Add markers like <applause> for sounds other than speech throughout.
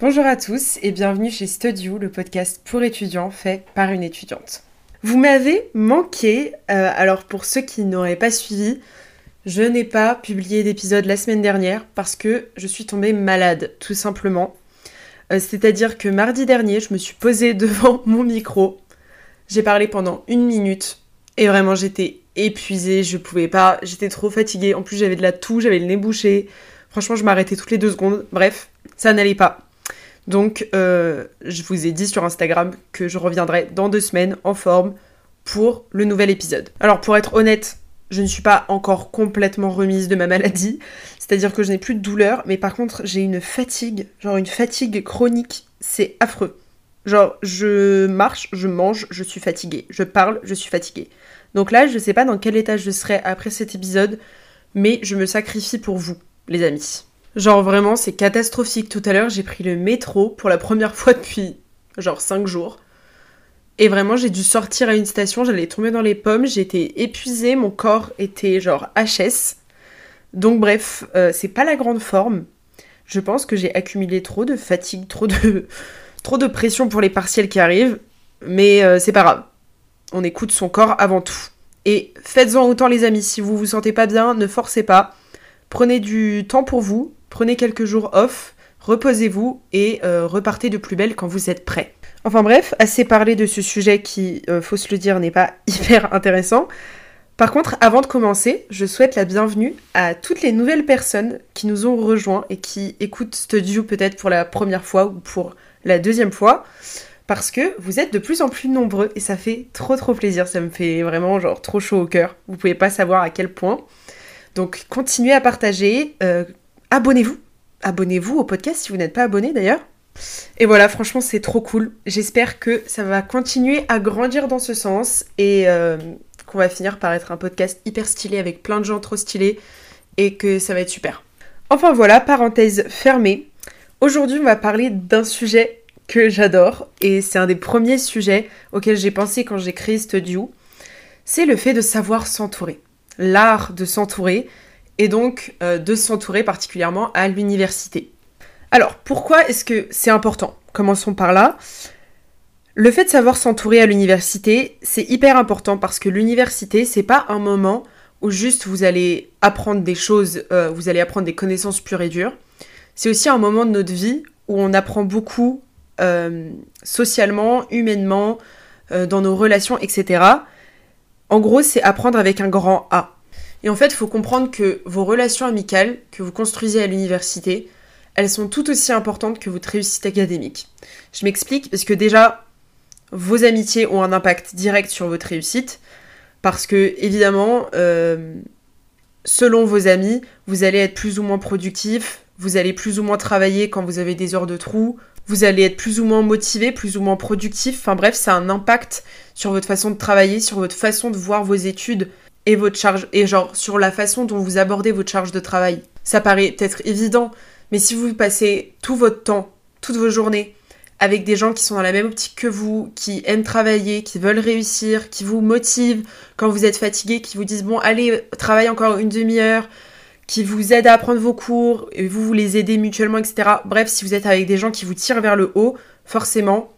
Bonjour à tous et bienvenue chez Studio, le podcast pour étudiants fait par une étudiante. Vous m'avez manqué, euh, alors pour ceux qui n'auraient pas suivi, je n'ai pas publié d'épisode la semaine dernière parce que je suis tombée malade, tout simplement. Euh, c'est-à-dire que mardi dernier, je me suis posée <laughs> devant mon micro, j'ai parlé pendant une minute et vraiment j'étais épuisée, je pouvais pas, j'étais trop fatiguée. En plus j'avais de la toux, j'avais le nez bouché. Franchement, je m'arrêtais toutes les deux secondes. Bref, ça n'allait pas. Donc, euh, je vous ai dit sur Instagram que je reviendrai dans deux semaines en forme pour le nouvel épisode. Alors, pour être honnête, je ne suis pas encore complètement remise de ma maladie, c'est-à-dire que je n'ai plus de douleur, mais par contre, j'ai une fatigue, genre une fatigue chronique, c'est affreux. Genre, je marche, je mange, je suis fatiguée. Je parle, je suis fatiguée. Donc là, je sais pas dans quel état je serai après cet épisode, mais je me sacrifie pour vous, les amis. Genre vraiment, c'est catastrophique. Tout à l'heure, j'ai pris le métro pour la première fois depuis genre 5 jours. Et vraiment, j'ai dû sortir à une station, j'allais tomber dans les pommes, j'étais épuisée, mon corps était genre HS. Donc bref, euh, c'est pas la grande forme. Je pense que j'ai accumulé trop de fatigue, trop de, trop de pression pour les partiels qui arrivent. Mais euh, c'est pas grave. On écoute son corps avant tout. Et faites-en autant les amis, si vous vous sentez pas bien, ne forcez pas. Prenez du temps pour vous, prenez quelques jours off, reposez-vous et euh, repartez de plus belle quand vous êtes prêt. Enfin bref, assez parlé de ce sujet qui, euh, faut se le dire, n'est pas <laughs> hyper intéressant. Par contre, avant de commencer, je souhaite la bienvenue à toutes les nouvelles personnes qui nous ont rejoints et qui écoutent Studio peut-être pour la première fois ou pour la deuxième fois. Parce que vous êtes de plus en plus nombreux et ça fait trop trop plaisir. Ça me fait vraiment genre trop chaud au cœur. Vous pouvez pas savoir à quel point. Donc continuez à partager, euh, abonnez-vous. Abonnez-vous au podcast si vous n'êtes pas abonné d'ailleurs. Et voilà, franchement, c'est trop cool. J'espère que ça va continuer à grandir dans ce sens et euh, qu'on va finir par être un podcast hyper stylé avec plein de gens trop stylés et que ça va être super. Enfin voilà, parenthèse fermée. Aujourd'hui, on va parler d'un sujet que j'adore et c'est un des premiers sujets auxquels j'ai pensé quand j'ai créé Studio. C'est le fait de savoir s'entourer. L'art de s'entourer et donc euh, de s'entourer particulièrement à l'université. Alors, pourquoi est-ce que c'est important? Commençons par là. Le fait de savoir s'entourer à l'université, c'est hyper important parce que l'université, c'est pas un moment où juste vous allez apprendre des choses, euh, vous allez apprendre des connaissances pures et dures. C'est aussi un moment de notre vie où on apprend beaucoup euh, socialement, humainement, dans nos relations, etc. En gros, c'est apprendre avec un grand A. Et en fait, il faut comprendre que vos relations amicales que vous construisez à l'université, elles sont tout aussi importantes que votre réussite académique. Je m'explique parce que déjà, vos amitiés ont un impact direct sur votre réussite, parce que évidemment, euh, selon vos amis, vous allez être plus ou moins productif, vous allez plus ou moins travailler quand vous avez des heures de trou, vous allez être plus ou moins motivé, plus ou moins productif, enfin bref, ça a un impact sur votre façon de travailler, sur votre façon de voir vos études et votre charge, et genre sur la façon dont vous abordez votre charge de travail. Ça paraît peut-être évident, mais si vous passez tout votre temps, toutes vos journées, avec des gens qui sont dans la même optique que vous, qui aiment travailler, qui veulent réussir, qui vous motivent quand vous êtes fatigué, qui vous disent bon allez, travaille encore une demi-heure, qui vous aident à apprendre vos cours, et vous vous les aidez mutuellement, etc. Bref, si vous êtes avec des gens qui vous tirent vers le haut, forcément,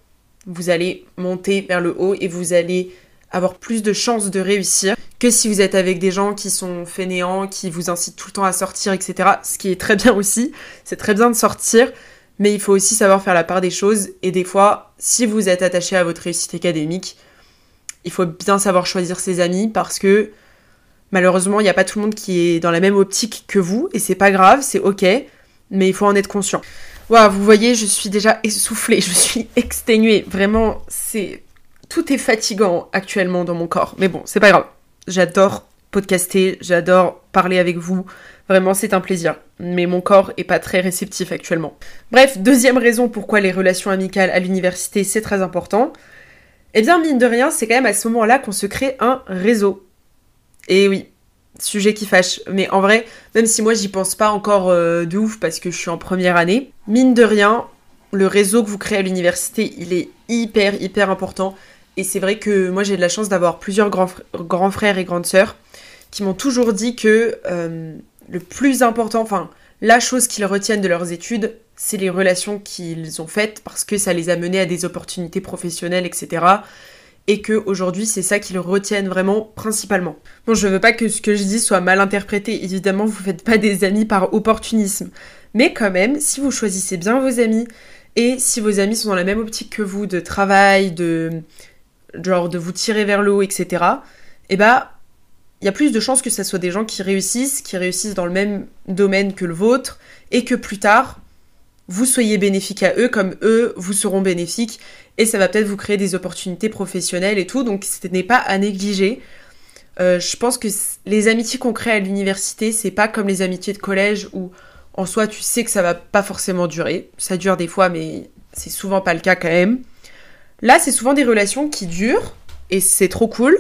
vous allez monter vers le haut et vous allez avoir plus de chances de réussir que si vous êtes avec des gens qui sont fainéants, qui vous incitent tout le temps à sortir, etc. Ce qui est très bien aussi, c'est très bien de sortir, mais il faut aussi savoir faire la part des choses. Et des fois, si vous êtes attaché à votre réussite académique, il faut bien savoir choisir ses amis parce que malheureusement, il n'y a pas tout le monde qui est dans la même optique que vous, et c'est pas grave, c'est ok, mais il faut en être conscient. Waouh, vous voyez, je suis déjà essoufflée, je suis <laughs> exténuée. Vraiment, c'est tout est fatigant actuellement dans mon corps. Mais bon, c'est pas grave. J'adore podcaster, j'adore parler avec vous. Vraiment, c'est un plaisir. Mais mon corps est pas très réceptif actuellement. Bref, deuxième raison pourquoi les relations amicales à l'université, c'est très important. Eh bien, mine de rien, c'est quand même à ce moment-là qu'on se crée un réseau. Et oui, sujet qui fâche. Mais en vrai, même si moi j'y pense pas encore euh, de ouf parce que je suis en première année, mine de rien, le réseau que vous créez à l'université, il est hyper, hyper important. Et c'est vrai que moi j'ai de la chance d'avoir plusieurs grands, frères et grandes sœurs qui m'ont toujours dit que euh, le plus important, enfin la chose qu'ils retiennent de leurs études, c'est les relations qu'ils ont faites parce que ça les a menés à des opportunités professionnelles, etc. Et que aujourd'hui c'est ça qu'ils retiennent vraiment principalement. Bon, je veux pas que ce que je dis soit mal interprété. Évidemment, vous faites pas des amis par opportunisme, mais quand même, si vous choisissez bien vos amis et si vos amis sont dans la même optique que vous de travail, de genre de vous tirer vers le haut, etc. Eh bah, il y a plus de chances que ce soit des gens qui réussissent, qui réussissent dans le même domaine que le vôtre, et que plus tard, vous soyez bénéfique à eux comme eux vous seront bénéfiques, et ça va peut-être vous créer des opportunités professionnelles et tout, donc ce n'est pas à négliger. Euh, je pense que les amitiés qu'on crée à l'université, c'est pas comme les amitiés de collège où en soi tu sais que ça va pas forcément durer. Ça dure des fois, mais c'est souvent pas le cas quand même. Là, c'est souvent des relations qui durent, et c'est trop cool.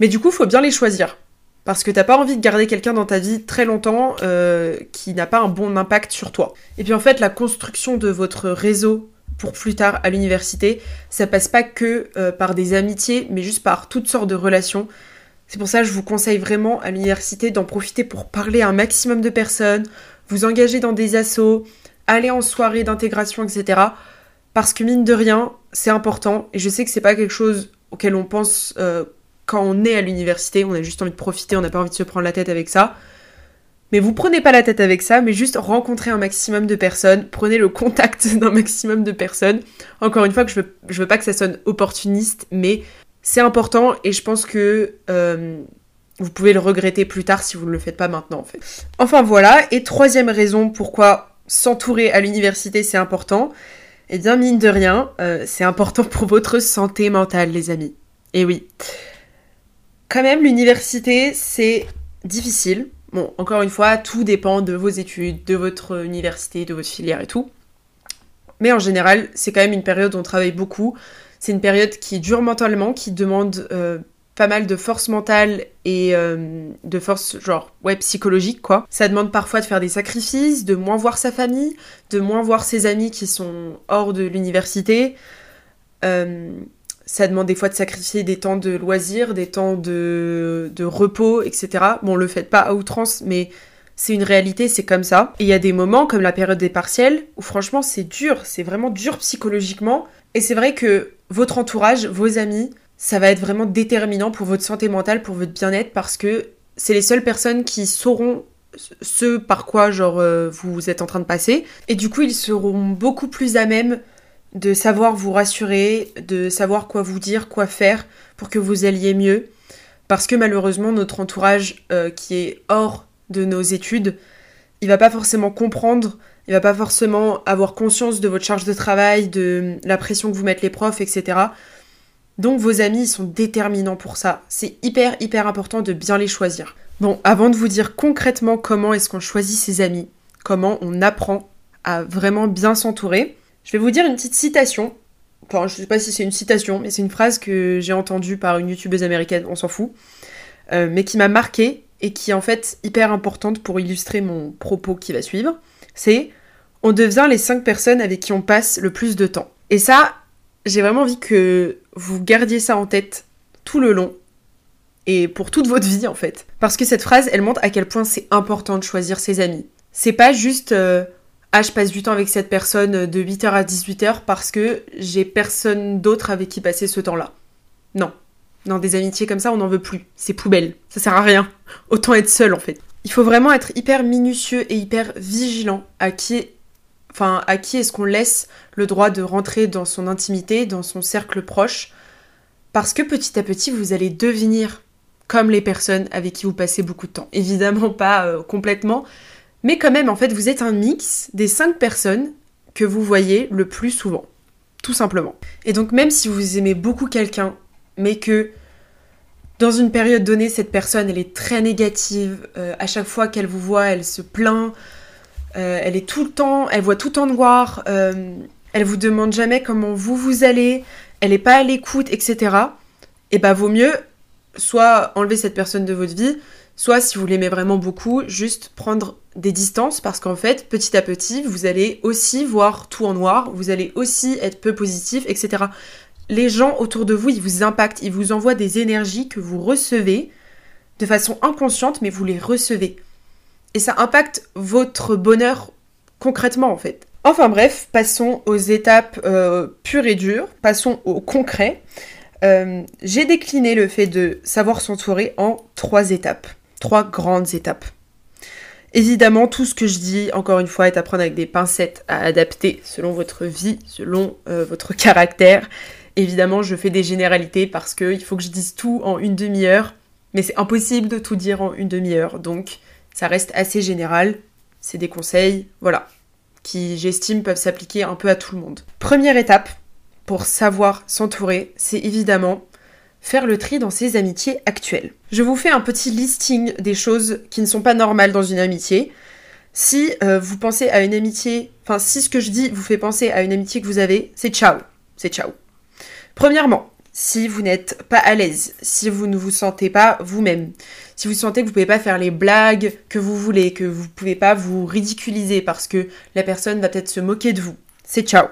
Mais du coup, faut bien les choisir. Parce que t'as pas envie de garder quelqu'un dans ta vie très longtemps euh, qui n'a pas un bon impact sur toi. Et puis en fait, la construction de votre réseau pour plus tard à l'université, ça passe pas que euh, par des amitiés, mais juste par toutes sortes de relations. C'est pour ça que je vous conseille vraiment à l'université d'en profiter pour parler à un maximum de personnes, vous engager dans des assos, aller en soirée d'intégration, etc. Parce que mine de rien, c'est important. Et je sais que c'est pas quelque chose auquel on pense euh, quand on est à l'université, on a juste envie de profiter, on n'a pas envie de se prendre la tête avec ça. Mais vous prenez pas la tête avec ça, mais juste rencontrez un maximum de personnes, prenez le contact <laughs> d'un maximum de personnes. Encore une fois, que je veux, veux pas que ça sonne opportuniste, mais c'est important et je pense que euh, vous pouvez le regretter plus tard si vous ne le faites pas maintenant en fait. Enfin voilà, et troisième raison pourquoi s'entourer à l'université c'est important, eh bien mine de rien, euh, c'est important pour votre santé mentale les amis. Et oui, quand même, l'université, c'est difficile. Bon, encore une fois, tout dépend de vos études, de votre université, de votre filière et tout. Mais en général, c'est quand même une période où on travaille beaucoup. C'est une période qui dure mentalement, qui demande euh, pas mal de force mentale et euh, de force genre ouais psychologique quoi. Ça demande parfois de faire des sacrifices, de moins voir sa famille, de moins voir ses amis qui sont hors de l'université. Euh, ça demande des fois de sacrifier des temps de loisirs, des temps de, de repos, etc. Bon, le faites pas à outrance, mais c'est une réalité, c'est comme ça. Et il y a des moments, comme la période des partiels, où franchement c'est dur, c'est vraiment dur psychologiquement. Et c'est vrai que votre entourage, vos amis, ça va être vraiment déterminant pour votre santé mentale, pour votre bien-être, parce que c'est les seules personnes qui sauront ce par quoi genre euh, vous êtes en train de passer. Et du coup, ils seront beaucoup plus à même de savoir vous rassurer, de savoir quoi vous dire, quoi faire pour que vous alliez mieux. Parce que malheureusement, notre entourage euh, qui est hors de nos études, il va pas forcément comprendre, il va pas forcément avoir conscience de votre charge de travail, de la pression que vous mettent les profs, etc. Donc vos amis sont déterminants pour ça. C'est hyper hyper important de bien les choisir. Bon, avant de vous dire concrètement comment est-ce qu'on choisit ses amis, comment on apprend à vraiment bien s'entourer, je vais vous dire une petite citation. Enfin, je sais pas si c'est une citation, mais c'est une phrase que j'ai entendue par une youtubeuse américaine, on s'en fout, euh, mais qui m'a marqué et qui est en fait hyper importante pour illustrer mon propos qui va suivre. C'est on devient les 5 personnes avec qui on passe le plus de temps. Et ça, j'ai vraiment envie que vous gardiez ça en tête tout le long et pour toute votre vie en fait. Parce que cette phrase, elle montre à quel point c'est important de choisir ses amis. C'est pas juste euh, ah je passe du temps avec cette personne de 8h à 18h parce que j'ai personne d'autre avec qui passer ce temps-là. Non. Non, des amitiés comme ça, on n'en veut plus. C'est poubelle. Ça sert à rien. Autant être seul en fait. Il faut vraiment être hyper minutieux et hyper vigilant à qui enfin à qui est-ce qu'on laisse le droit de rentrer dans son intimité, dans son cercle proche parce que petit à petit vous allez devenir comme les personnes avec qui vous passez beaucoup de temps. Évidemment pas euh, complètement, mais quand même, en fait, vous êtes un mix des cinq personnes que vous voyez le plus souvent. Tout simplement. Et donc, même si vous aimez beaucoup quelqu'un, mais que dans une période donnée, cette personne, elle est très négative, euh, à chaque fois qu'elle vous voit, elle se plaint, euh, elle est tout le temps, elle voit tout en noir, euh, elle vous demande jamais comment vous vous allez, elle n'est pas à l'écoute, etc. Et bah, vaut mieux soit enlever cette personne de votre vie, soit si vous l'aimez vraiment beaucoup, juste prendre des distances parce qu'en fait, petit à petit, vous allez aussi voir tout en noir, vous allez aussi être peu positif, etc. les gens autour de vous, ils vous impactent, ils vous envoient des énergies que vous recevez de façon inconsciente, mais vous les recevez. Et ça impacte votre bonheur concrètement en fait. Enfin bref, passons aux étapes euh, pures et dures, passons au concret. Euh, j'ai décliné le fait de savoir s'entourer en trois étapes, trois grandes étapes. Évidemment, tout ce que je dis, encore une fois, est à prendre avec des pincettes à adapter selon votre vie, selon euh, votre <laughs> caractère. Évidemment, je fais des généralités parce qu'il faut que je dise tout en une demi-heure, mais c'est impossible de tout dire en une demi-heure, donc ça reste assez général. C'est des conseils, voilà, qui j'estime peuvent s'appliquer un peu à tout le monde. Première étape pour savoir s'entourer, c'est évidemment faire le tri dans ses amitiés actuelles. Je vous fais un petit listing des choses qui ne sont pas normales dans une amitié. Si euh, vous pensez à une amitié, enfin si ce que je dis vous fait penser à une amitié que vous avez, c'est ciao, c'est ciao. Premièrement, si vous n'êtes pas à l'aise, si vous ne vous sentez pas vous-même, si vous sentez que vous ne pouvez pas faire les blagues que vous voulez, que vous ne pouvez pas vous ridiculiser parce que la personne va peut-être se moquer de vous, c'est ciao.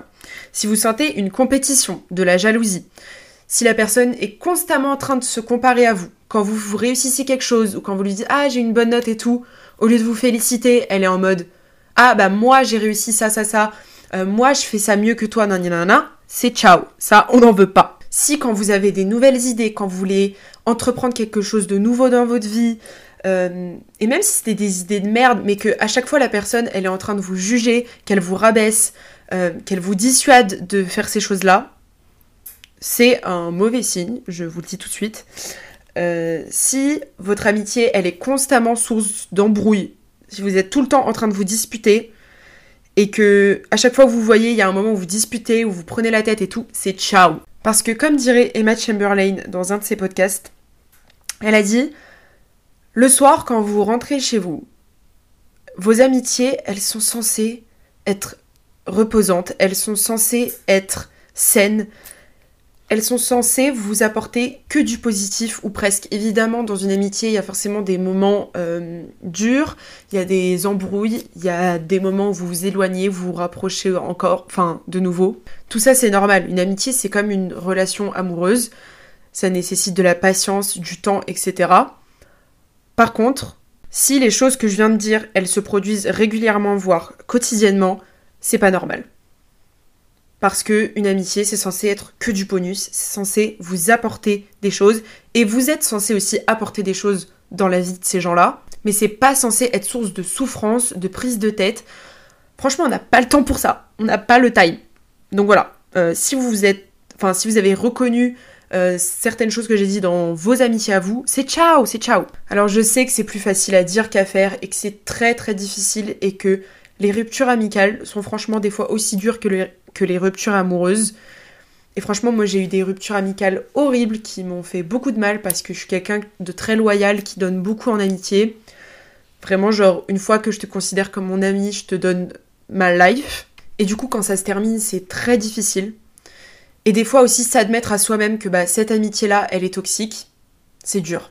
Si vous sentez une compétition, de la jalousie, si la personne est constamment en train de se comparer à vous, quand vous, réussissez quelque chose ou quand vous lui dites ah j'ai une bonne note et tout, au lieu de vous féliciter, elle est en mode ah bah moi j'ai réussi ça ça ça, euh, moi je fais ça mieux que toi nanana, c'est ciao, ça on n'en veut pas. Si quand vous avez des nouvelles idées, quand vous voulez entreprendre quelque chose de nouveau dans votre vie, euh, et même si c'était des idées de merde, mais que à chaque fois la personne elle est en train de vous juger, qu'elle vous rabaisse, euh, qu'elle vous dissuade de faire ces choses-là, c'est un mauvais signe, je vous le dis tout de suite. Euh, si votre amitié, elle est constamment source d'embrouille, si vous êtes tout le temps en train de vous disputer, et que à chaque fois que vous voyez, il y a un moment où vous disputez, où vous prenez la tête et tout, c'est ciao. Parce que comme dirait Emma Chamberlain dans un de ses podcasts, elle a dit Le soir, quand vous rentrez chez vous, vos amitiés, elles sont censées être reposantes, elles sont censées être saines, elles sont censées vous apporter que du positif ou presque. Évidemment, dans une amitié, il y a forcément des moments euh, durs, il y a des embrouilles, il y a des moments où vous vous éloignez, vous vous rapprochez encore, enfin, de nouveau. Tout ça, c'est normal. Une amitié, c'est comme une relation amoureuse. Ça nécessite de la patience, du temps, etc. Par contre, si les choses que je viens de dire, elles se produisent régulièrement, voire quotidiennement, c'est pas normal. Parce que une amitié, c'est censé être que du bonus, c'est censé vous apporter des choses, et vous êtes censé aussi apporter des choses dans la vie de ces gens-là, mais c'est pas censé être source de souffrance, de prise de tête. Franchement, on n'a pas le temps pour ça, on n'a pas le time. Donc voilà, euh, si vous êtes, enfin si vous avez reconnu euh, certaines choses que j'ai dit dans vos amitiés à vous, c'est ciao, c'est ciao. Alors je sais que c'est plus facile à dire qu'à faire et que c'est très très difficile et que les ruptures amicales sont franchement des fois aussi dures que les, ruptures amoureuses. Et franchement, moi j'ai eu des ruptures amicales horribles qui m'ont fait beaucoup de mal parce que je suis quelqu'un de très loyal qui donne beaucoup en amitié. Vraiment, genre, une fois que je te considère comme mon ami, je te donne ma life. Et du coup, quand ça se termine, c'est très difficile. Et des fois aussi, s'admettre à soi-même que bah, cette amitié-là, elle est toxique, c'est dur.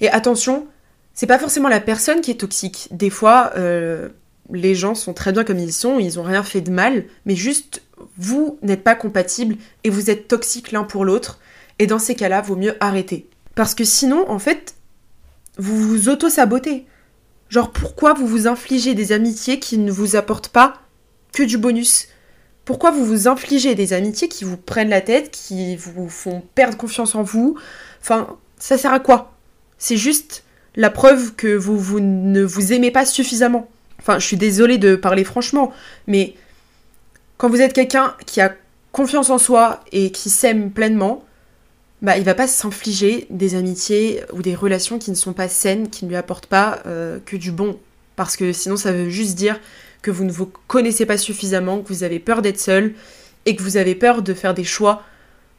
Et attention, c'est pas forcément la personne qui est toxique. Des fois, euh, les gens sont très bien comme ils sont, ils ont rien fait de mal, mais juste vous n'êtes pas compatibles et vous êtes toxiques l'un pour l'autre. Et dans ces cas-là, vaut mieux arrêter. Parce que sinon, en fait, vous vous auto-sabotez. Genre, pourquoi vous vous infligez des amitiés qui ne vous apportent pas que du bonus? Pourquoi vous vous infligez des amitiés qui vous prennent la tête, qui vous font perdre confiance en vous? Enfin, ça sert à quoi? C'est juste la preuve que vous, vous ne vous aimez pas suffisamment. Enfin, je suis désolée de parler franchement, mais quand vous êtes quelqu'un qui a confiance en soi et qui s'aime pleinement, bah, il va pas s'infliger des amitiés ou des relations qui ne sont pas saines, qui ne lui apportent pas euh, que du bon. Parce que sinon, ça veut juste dire que vous ne vous connaissez pas suffisamment, que vous avez peur d'être seul et que vous avez peur de faire des choix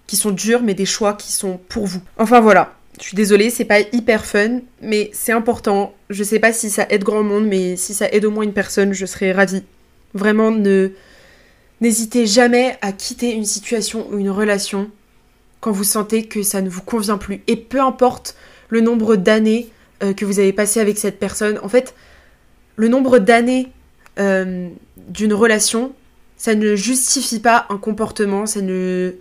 qui sont durs, mais des choix qui sont pour vous. Enfin voilà, je suis désolée, c'est pas hyper fun, mais c'est important. Je sais pas si ça aide grand monde, mais si ça aide au moins une personne, je serais ravie. Vraiment, ne n'hésitez jamais à quitter une situation ou une relation quand vous sentez que ça ne vous convient plus. Et peu importe le nombre d'années euh, que vous avez passé avec cette personne, en fait, le nombre d'années euh, d'une relation, ça ne justifie pas un comportement, ça ne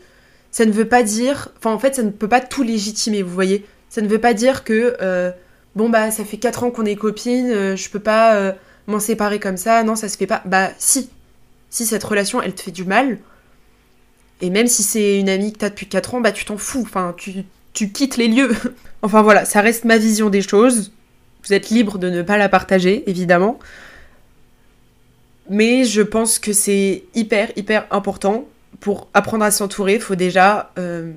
ça ne veut pas dire. Enfin, en fait, ça ne peut pas tout légitimer, vous voyez. Ça ne veut pas dire que. euh, bon, bah, ça fait 4 ans qu'on est copines, euh, je peux pas euh, m'en séparer comme ça, non, ça se fait pas. Bah, si. Si cette relation, elle te fait du mal, et même si c'est une amie que t'as depuis 4 ans, bah, tu t'en fous. Enfin, tu, tu quittes les lieux. <laughs> enfin, voilà, ça reste ma vision des choses. Vous êtes libre de ne pas la partager, évidemment. Mais je pense que c'est hyper, hyper important. Pour apprendre à s'entourer, il faut déjà euh,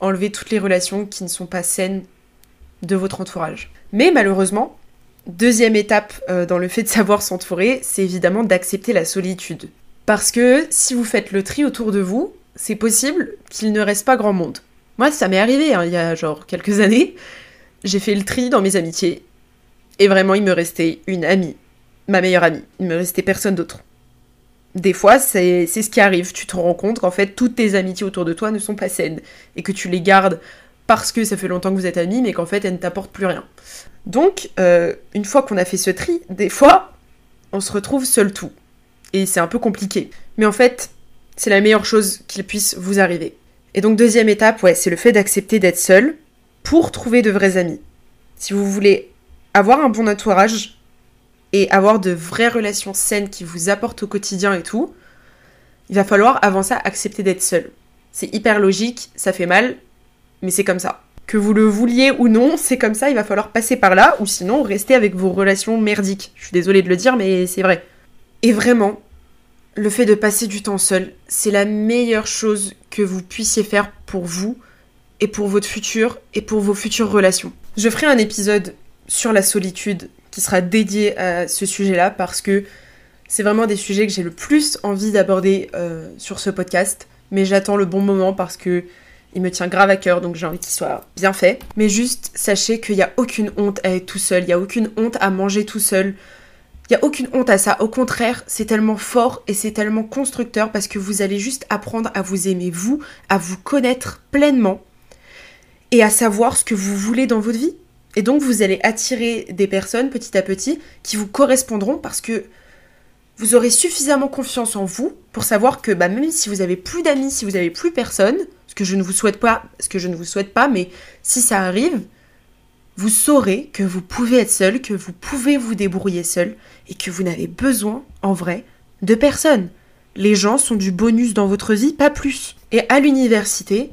enlever toutes les relations qui ne sont pas saines de votre entourage. Mais malheureusement, deuxième étape euh, dans le fait de savoir s'entourer, c'est évidemment d'accepter la solitude. Parce que si vous faites le tri autour de vous, c'est possible qu'il ne reste pas grand monde. Moi, ça m'est arrivé hein, il y a genre quelques années. J'ai fait le tri dans mes amitiés. Et vraiment, il me restait une amie. Ma meilleure amie. Il me restait personne d'autre. Des fois, c'est ce qui arrive. Tu te rends compte qu'en fait, toutes tes amitiés autour de toi ne sont pas saines. Et que tu les gardes parce que ça fait longtemps que vous êtes amis, mais qu'en fait, elles ne t'apportent plus rien. Donc, euh, une fois qu'on a fait ce tri, des fois, on se retrouve seul tout. Et c'est un peu compliqué. Mais en fait, c'est la meilleure chose qu'il puisse vous arriver. Et donc, deuxième étape, ouais, c'est le fait d'accepter d'être seul pour trouver de vrais amis. Si vous voulez avoir un bon entourage et avoir de vraies relations saines qui vous apportent au quotidien et tout, il va falloir avant ça accepter d'être seul. C'est hyper logique, ça fait mal, mais c'est comme ça. Que vous le vouliez ou non, c'est comme ça, il va falloir passer par là, ou sinon rester avec vos relations merdiques. Je suis désolée de le dire, mais c'est vrai. Et vraiment, le fait de passer du temps seul, c'est la meilleure chose que vous puissiez faire pour vous et pour votre futur et pour vos futures relations. Je ferai un épisode sur la solitude qui sera dédié à ce sujet-là parce que c'est vraiment des sujets que j'ai le plus envie d'aborder euh, sur ce podcast. Mais j'attends le bon moment parce que il me tient grave à cœur, donc j'ai envie qu'il soit bien fait. Mais juste, sachez qu'il n'y a aucune honte à être tout seul, il n'y a aucune honte à manger tout seul. Il n'y a aucune honte à ça. Au contraire, c'est tellement fort et c'est tellement constructeur parce que vous allez juste apprendre à vous aimer vous, à vous connaître pleinement et à savoir ce que vous voulez dans votre vie. Et donc vous allez attirer des personnes petit à petit qui vous correspondront parce que vous aurez suffisamment confiance en vous pour savoir que bah, même si vous avez plus d'amis, si vous avez plus personne, ce que je ne vous souhaite pas, ce que je ne vous souhaite pas, mais si ça arrive, vous saurez que vous pouvez être seul, que vous pouvez vous débrouiller seul et que vous n'avez besoin en vrai de personne. Les gens sont du bonus dans votre vie, pas plus. Et à l'université,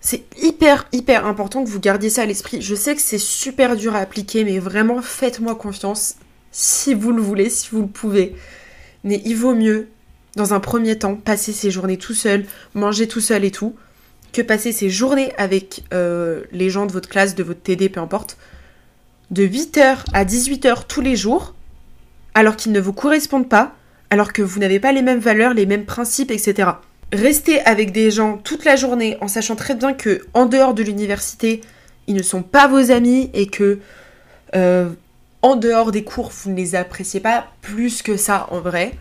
c'est hyper, hyper important que vous gardiez ça à l'esprit. Je sais que c'est super dur à appliquer, mais vraiment faites-moi confiance si vous le voulez, si vous le pouvez. Mais il vaut mieux, dans un premier temps, passer ses journées tout seul, manger tout seul et tout, que passer ses journées avec euh, les gens de votre classe, de votre TD, peu importe, de 8h à 18h tous les jours, alors qu'ils ne vous correspondent pas, alors que vous n'avez pas les mêmes valeurs, les mêmes principes, etc rester avec des gens toute la journée en sachant très bien que en dehors de l'université, ils ne sont pas vos amis et que euh, en dehors des cours, vous ne les appréciez pas plus que ça en vrai.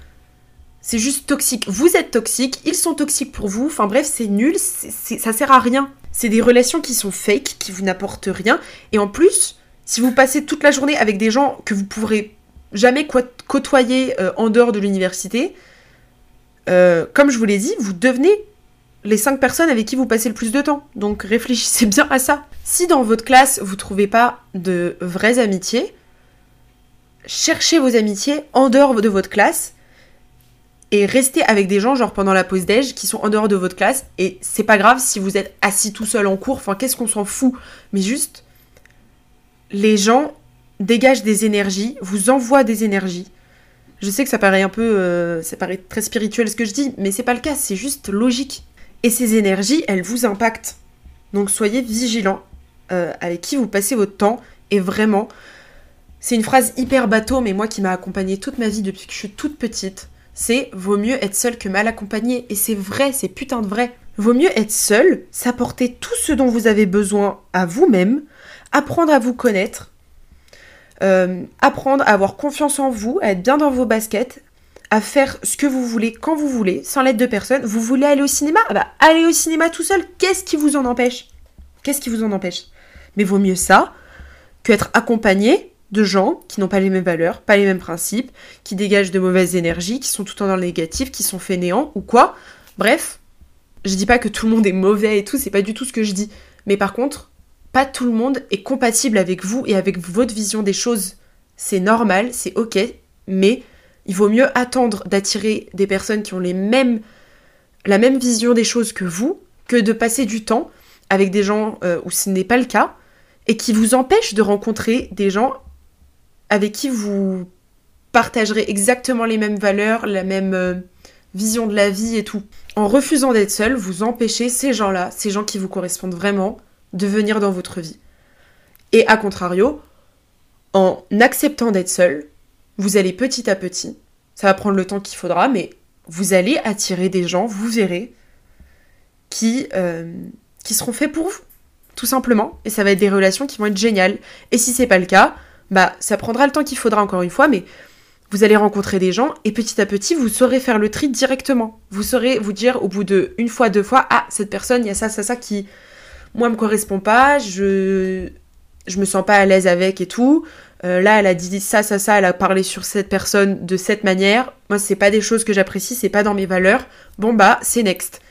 C'est juste toxique. Vous êtes toxique, ils sont toxiques pour vous. Enfin bref, c'est nul, ça sert à rien. C'est des relations qui sont fake, qui vous n'apportent rien. Et en plus, si vous passez toute la journée avec des gens que vous pourrez jamais côtoyer euh, en dehors de l'université, euh, comme je vous l'ai dit, vous devenez les 5 personnes avec qui vous passez le plus de temps. Donc réfléchissez bien à ça. Si dans votre classe, vous trouvez pas de vraies amitiés, cherchez vos amitiés en dehors de votre classe et restez avec des gens, genre pendant la pause déj, qui sont en dehors de votre classe. Et c'est pas grave si vous êtes assis tout seul en cours, enfin qu'est-ce qu'on s'en fout? Mais juste, les gens dégagent des énergies, vous envoient des énergies. Je sais que ça paraît un peu, euh, ça paraît très spirituel ce que je dis, mais c'est pas le cas, c'est juste logique. Et ces énergies, elles vous impactent. Donc soyez vigilants euh, avec qui vous passez votre temps. Et vraiment, c'est une phrase hyper bateau, mais moi qui m'a accompagnée toute ma vie depuis que je suis toute petite, c'est vaut mieux être seul que mal accompagné. Et c'est vrai, c'est putain de vrai. Vaut mieux être seul, s'apporter tout ce dont vous avez besoin à vous-même, apprendre à vous connaître, euh, apprendre à avoir confiance en vous, à être bien dans vos baskets, à faire ce que vous voulez quand vous voulez, sans l'aide de personne. Vous voulez aller au cinéma? Ah Bah allez au cinéma tout seul. Qu'est-ce qui vous en empêche? Qu'est-ce qui vous en empêche? Mais vaut mieux ça que être accompagné de gens qui n'ont pas les mêmes valeurs, pas les mêmes principes, qui dégagent de mauvaises énergies, qui sont tout le temps dans le négatif, qui sont fainéants ou quoi. Bref, Je dis pas que tout le monde est mauvais et tout, c'est pas du tout ce que je dis. Mais par contre, pas tout le monde est compatible avec vous et avec votre vision des choses. C'est normal, c'est ok, mais il vaut mieux attendre d'attirer des personnes qui ont la même vision des choses que vous, que de passer du temps avec des gens euh, où ce n'est pas le cas, et qui vous empêchent de rencontrer des gens avec qui vous partagerez exactement les mêmes valeurs, la même euh, vision de la vie et tout. En refusant d'être seul, vous empêchez ces gens-là, ces gens qui vous correspondent vraiment, de venir dans votre vie. Et à contrario, en acceptant d'être seul, vous allez petit à petit, ça va prendre le temps qu'il faudra, mais vous allez attirer des gens, vous verrez, qui, euh, qui seront faits pour vous, tout simplement. Et ça va être des relations qui vont être géniales. Et si c'est pas le cas, bah ça prendra le temps qu'il faudra encore une fois, mais vous allez rencontrer des gens et petit à petit vous saurez faire le tri directement. Vous saurez vous dire au bout de une fois, deux fois, ah cette personne, il y a ça, ça, ça qui moi me correspond pas, je je me sens pas à l'aise avec et tout. Euh, là, elle a dit ça, ça, ça, elle a parlé sur cette personne de cette manière. Moi, c'est pas des choses que j'apprécie, c'est pas dans mes valeurs. Bon bah, c'est next.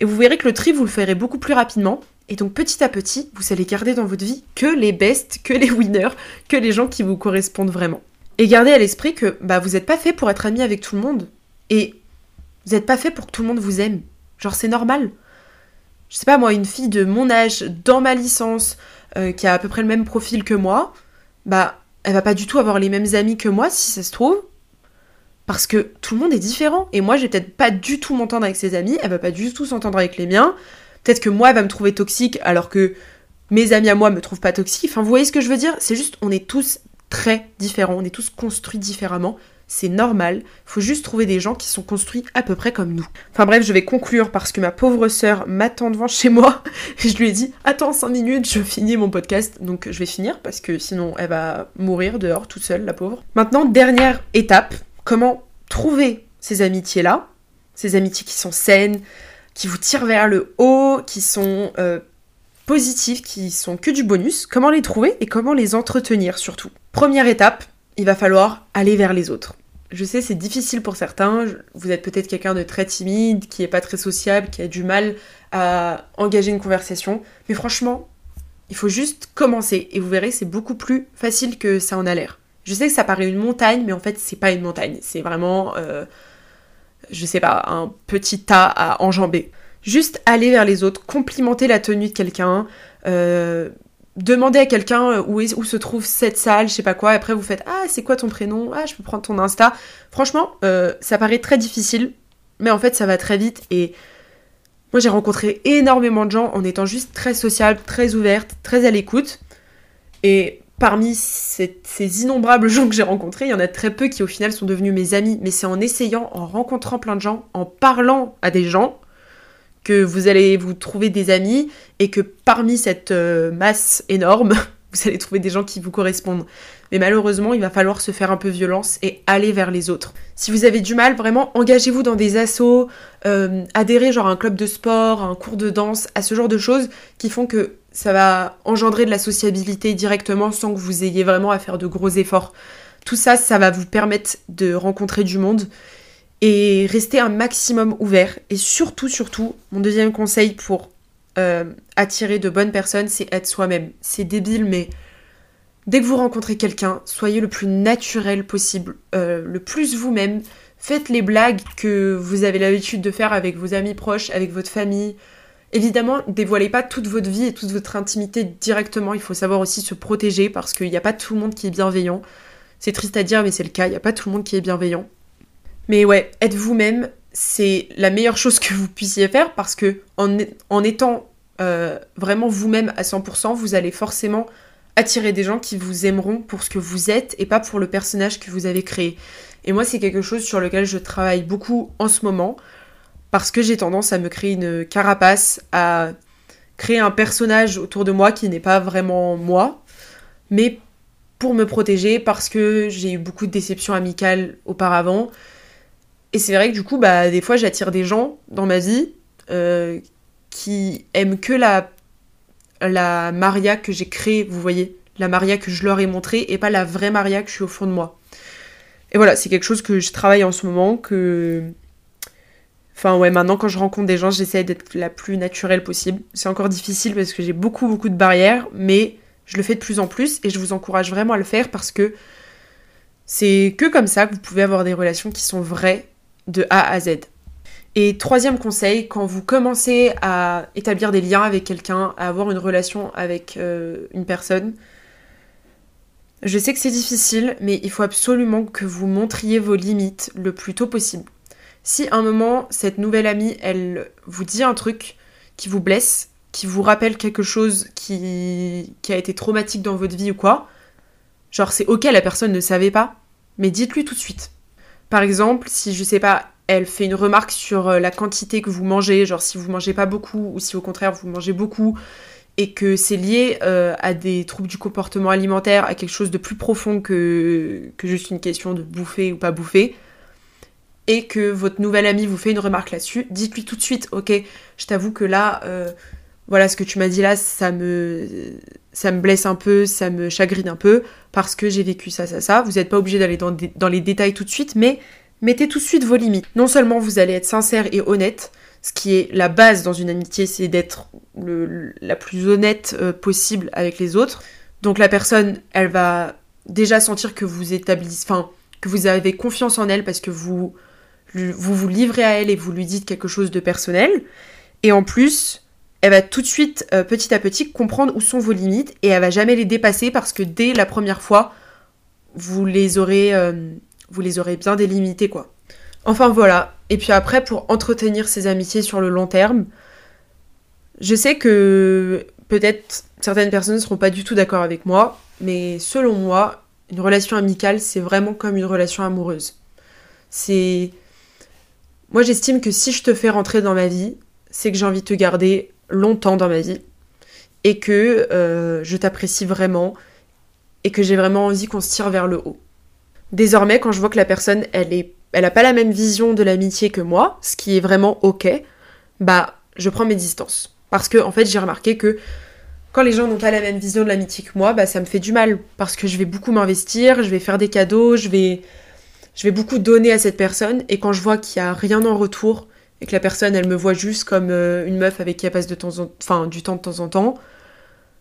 Et vous verrez que le tri, vous le ferez beaucoup plus rapidement. Et donc petit à petit, vous allez garder dans votre vie que les bests, que les winners, que les gens qui vous correspondent vraiment. Et gardez à l'esprit que bah, vous n'êtes pas fait pour être ami avec tout le monde. Et vous n'êtes pas fait pour que tout le monde vous aime. Genre c'est normal. Je sais pas moi, une fille de mon âge, dans ma licence, euh, qui a à peu près le même profil que moi, bah elle va pas du tout avoir les mêmes amis que moi si ça se trouve. Parce que tout le monde est différent. Et moi, je vais peut-être pas du tout m'entendre avec ses amis, elle va pas du tout s'entendre avec les miens. Peut-être que moi, elle va me trouver toxique alors que mes amis à moi me trouvent pas toxique. Enfin, vous voyez ce que je veux dire? C'est juste, on est tous très différents, on est tous construits différemment. C'est normal, faut juste trouver des gens qui sont construits à peu près comme nous. Enfin bref, je vais conclure parce que ma pauvre sœur m'attend devant chez moi et <laughs> je lui ai dit Attends 5 minutes, je finis mon podcast. Donc je vais finir parce que sinon elle va mourir dehors toute seule, la pauvre. Maintenant, dernière étape comment trouver ces amitiés-là, ces amitiés qui sont saines, qui vous tirent vers le haut, qui sont euh, positives, qui sont que du bonus, comment les trouver et comment les entretenir surtout? Première étape, il va falloir aller vers les autres. Je sais, c'est difficile pour certains. Vous êtes peut-être quelqu'un de très timide, qui est pas très sociable, qui a du mal à engager une conversation. Mais franchement, il faut juste commencer et vous verrez, c'est beaucoup plus facile que ça en a l'air. Je sais que ça paraît une montagne, mais en fait, c'est pas une montagne. C'est vraiment, euh, je sais pas, un petit tas à enjamber. Juste aller vers les autres, complimenter la tenue de quelqu'un, euh, demander à quelqu'un euh, où, se trouve cette salle, je sais pas quoi, et après vous faites Ah, c'est quoi ton prénom? Ah, je peux prendre ton Insta. Franchement, ça paraît très difficile, mais en fait, ça va très vite. Et moi, j'ai rencontré énormément de gens en étant juste très sociable, très ouverte, très à l'écoute. Et parmi ces, innombrables gens que j'ai rencontrés, il y en a très peu qui au final sont devenus mes amis. Mais c'est en essayant, en rencontrant plein de gens, en parlant à des gens, que vous allez vous trouver des amis et que parmi cette euh, masse énorme, <laughs> vous allez trouver des gens qui vous correspondent. Mais malheureusement, il va falloir se faire un peu violence et aller vers les autres. Si vous avez du mal, vraiment, engagez-vous dans des assos, euh, adhérez genre à un club de sport, à un cours de danse, à ce genre de choses qui font que ça va engendrer de la sociabilité directement sans que vous ayez vraiment à faire de gros efforts. Tout ça, ça va vous permettre de rencontrer du monde et rester un maximum ouvert. Et surtout, surtout, mon deuxième conseil pour euh, attirer de bonnes personnes, c'est être soi-même. C'est débile, mais dès que vous rencontrez quelqu'un, soyez le plus naturel possible, euh, le plus vous-même. Faites les blagues que vous avez l'habitude de faire avec vos amis proches, avec votre famille, Évidemment, dévoilez pas toute votre vie et toute votre intimité directement. Il faut savoir aussi se protéger parce qu'il n'y a pas tout le monde qui est bienveillant. C'est triste à dire, mais c'est le cas. Il n'y a pas tout le monde qui est bienveillant. Mais ouais, être vous-même, c'est la meilleure chose que vous puissiez faire parce que en, étant euh, vraiment vous-même à 100%, vous allez forcément attirer des gens qui vous aimeront pour ce que vous êtes et pas pour le personnage que vous avez créé. Et moi, c'est quelque chose sur lequel je travaille beaucoup en ce moment parce que j'ai tendance à me créer une carapace, à créer un personnage autour de moi qui n'est pas vraiment moi, mais pour me protéger parce que j'ai eu beaucoup de déceptions amicales auparavant. Et c'est vrai que du coup, bah, des fois, j'attire des gens dans ma vie euh, qui aiment que la, la Maria que j'ai créée, vous voyez, la Maria que je leur ai montrée et pas la vraie Maria que je suis au fond de moi. Et voilà, c'est quelque chose que je travaille en ce moment, que Enfin ouais, maintenant quand je rencontre des gens, j'essaie d'être la plus naturelle possible. C'est encore difficile parce que j'ai beaucoup beaucoup de barrières, mais je le fais de plus en plus et je vous encourage vraiment à le faire parce que c'est que comme ça que vous pouvez avoir des relations qui sont vraies de A à Z. Et troisième conseil, quand vous commencez à établir des liens avec quelqu'un, à avoir une relation avec euh, une personne, je sais que c'est difficile, mais il faut absolument que vous montriez vos limites le plus tôt possible. Si à un moment, cette nouvelle amie, elle vous dit un truc qui vous blesse, qui vous rappelle quelque chose qui, a été traumatique dans votre vie ou quoi, genre c'est ok, la personne ne savait pas, mais dites-lui tout de suite. Par exemple, si je sais pas, elle fait une remarque sur euh, la quantité que vous mangez, genre si vous mangez pas beaucoup ou si au contraire vous mangez beaucoup et que c'est lié euh, à des troubles du comportement alimentaire, à quelque chose de plus profond que, que juste une question de bouffer ou pas bouffer, et que votre nouvelle amie vous fait une remarque là-dessus, dites-lui tout de suite, ok, je t'avoue que là, euh, voilà, ce que tu m'as dit là, ça me, ça me blesse un peu, ça me chagrine un peu, parce que j'ai vécu ça, ça, ça. Vous n'êtes pas obligé d'aller dans, dans les détails tout de suite, mais mettez tout de suite vos limites. Non seulement vous allez être sincère et honnête, ce qui est la base dans une amitié, c'est d'être la plus honnête euh, possible avec les autres. Donc la personne, elle va déjà sentir que vous établissez, enfin, que vous avez confiance en elle parce que vous, vous vous livrez à elle et vous lui dites quelque chose de personnel. Et en plus, elle va tout de suite, euh, petit à petit, comprendre où sont vos limites et elle va jamais les dépasser parce que dès la première fois, vous les aurez euh, vous les aurez bien délimités, quoi. Enfin voilà. Et puis après, pour entretenir ces amitiés sur le long terme, je sais que peut-être certaines personnes ne seront pas du tout d'accord avec moi, mais selon moi, une relation amicale, c'est vraiment comme une relation amoureuse. C'est. Moi, j'estime que si je te fais rentrer dans ma vie, c'est que j'ai envie de te garder longtemps dans ma vie et que euh, je t'apprécie vraiment et que j'ai vraiment envie qu'on se tire vers le haut. Désormais, quand je vois que la personne, elle est, elle a pas la même vision de l'amitié que moi, ce qui est vraiment ok, bah, je prends mes distances. Parce que, en fait, j'ai remarqué que quand les gens n'ont pas la même vision de l'amitié que moi, bah, ça me fait du mal. Parce que je vais beaucoup m'investir, je vais faire des cadeaux, je vais, je vais beaucoup donner à cette personne. Et quand je vois qu'il y a rien en retour, et que la personne, elle me voit juste comme euh, une meuf avec qui elle passe de temps en... enfin, du temps de temps en temps,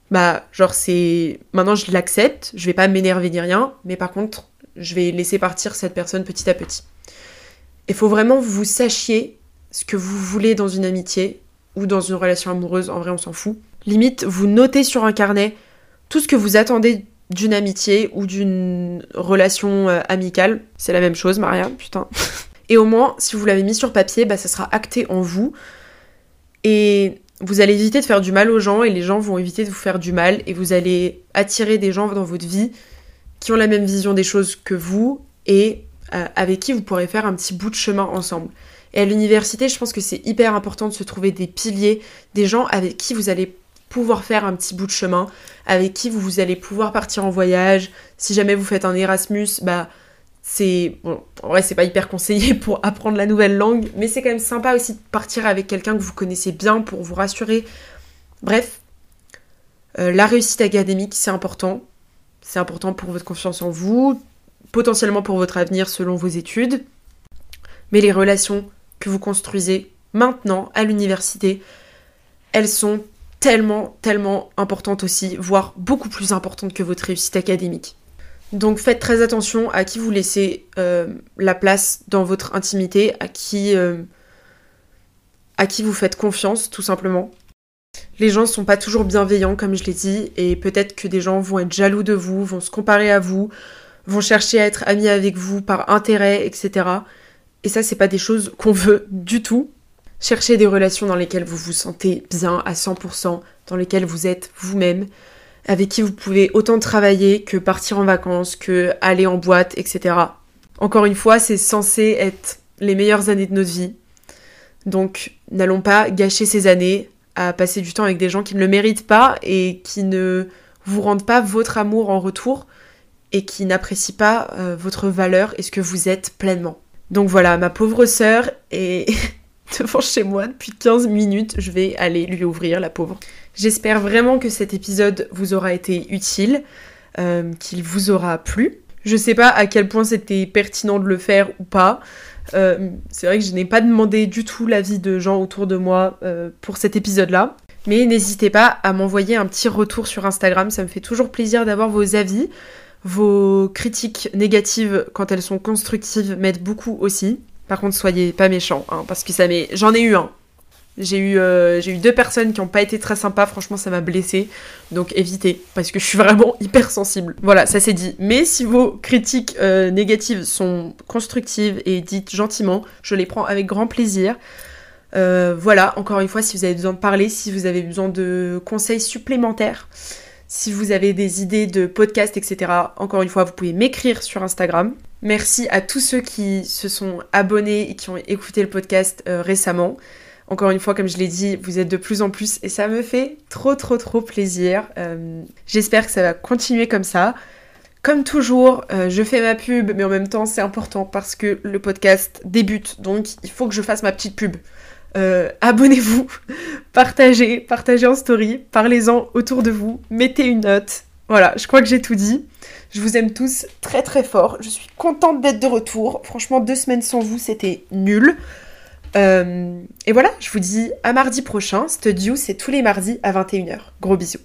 bah, genre, c'est. Maintenant, je l'accepte, je vais pas m'énerver ni rien, mais par contre, je vais laisser partir cette personne petit à petit. Il faut vraiment que vous sachiez ce que vous voulez dans une amitié ou dans une relation amoureuse, en vrai on s'en fout. Limite, vous notez sur un carnet tout ce que vous attendez d'une amitié ou d'une relation euh, amicale. C'est la même chose, Maria, putain. <laughs> Et au moins, si vous l'avez mis sur papier, bah, ça sera acté en vous. Et vous allez éviter de faire du mal aux gens et les gens vont éviter de vous faire du mal et vous allez attirer des gens dans votre vie qui ont la même vision des choses que vous et euh, avec qui vous pourrez faire un petit bout de chemin ensemble. Et à l'université, je pense que c'est hyper important de se trouver des piliers, des gens avec qui vous allez pouvoir faire un petit bout de chemin, avec qui vous, allez pouvoir partir en voyage. Si jamais vous faites un Erasmus, bah c'est bon, en vrai c'est pas hyper conseillé <laughs> pour apprendre la nouvelle langue, mais c'est quand même sympa aussi de partir avec quelqu'un que vous connaissez bien pour vous rassurer. Bref, euh, la réussite académique c'est important. C'est important pour votre confiance en vous, potentiellement pour votre avenir selon vos études. Mais les relations que vous construisez maintenant à l'université, elles sont tellement, tellement importantes aussi, voire beaucoup plus importantes que votre réussite académique. Donc faites très attention à qui vous laissez euh, la place dans votre intimité, à qui, euh, à qui vous faites confiance tout simplement. Les gens ne sont pas toujours bienveillants, comme je l'ai dit, et peut-être que des gens vont être jaloux de vous, vont se comparer à vous, vont chercher à être amis avec vous par intérêt, etc. Et ça, c'est pas des choses qu'on veut du tout. Cherchez des relations dans lesquelles vous vous sentez bien à 100%, dans lesquelles vous êtes vous-même, avec qui vous pouvez autant travailler que partir en vacances, que aller en boîte, etc. Encore une fois, c'est censé être les meilleures années de notre vie. Donc, n'allons pas gâcher ces années à passer du temps avec des gens qui ne le méritent pas et qui ne vous rendent pas votre amour en retour et qui n'apprécient pas euh, votre valeur et ce que vous êtes pleinement. Donc voilà, ma pauvre sœur est <laughs> devant chez moi depuis 15 minutes, je vais aller lui ouvrir la pauvre. J'espère vraiment que cet épisode vous aura été utile, euh, qu'il vous aura plu. Je sais pas à quel point c'était pertinent de le faire ou pas. c'est vrai que je n'ai pas demandé du tout l'avis de gens autour de moi pour cet épisode-là. Mais n'hésitez pas à m'envoyer un petit retour sur Instagram, ça me fait toujours plaisir d'avoir vos avis. Vos critiques négatives, quand elles sont constructives, m'aident beaucoup aussi. Par contre, soyez pas méchants, hein, parce que ça m'est... J'en ai eu un. J'ai eu, euh, eu deux personnes qui n'ont pas été très sympas, franchement ça m'a blessé. Donc évitez, parce que je suis vraiment <laughs> hyper sensible. Voilà, ça c'est dit. Mais si vos critiques euh, négatives sont constructives et dites gentiment, je les prends avec grand plaisir. Euh, voilà, encore une fois, si vous avez besoin de parler, si vous avez besoin de conseils supplémentaires, si vous avez des idées de podcasts, etc., encore une fois, vous pouvez m'écrire sur Instagram. Merci à tous ceux qui se sont abonnés et qui ont écouté le podcast récemment. Encore une fois, comme je l'ai dit, vous êtes de plus en plus et ça me fait trop trop trop plaisir. Euh, j'espère que ça va continuer comme ça. Comme toujours, je fais ma pub, mais en même temps c'est important parce que le podcast débute, donc il faut que je fasse ma petite pub. Euh, abonnez-vous, <laughs> partagez, partagez en story, parlez-en autour de vous, mettez une note. Voilà, je crois que j'ai tout dit. Je vous aime tous très très fort. Je suis contente d'être de retour. Franchement, deux semaines sans vous, c'était nul. Euh, et voilà, je vous dis à mardi prochain. Studio, c'est tous les mardis à 21h. Gros bisous.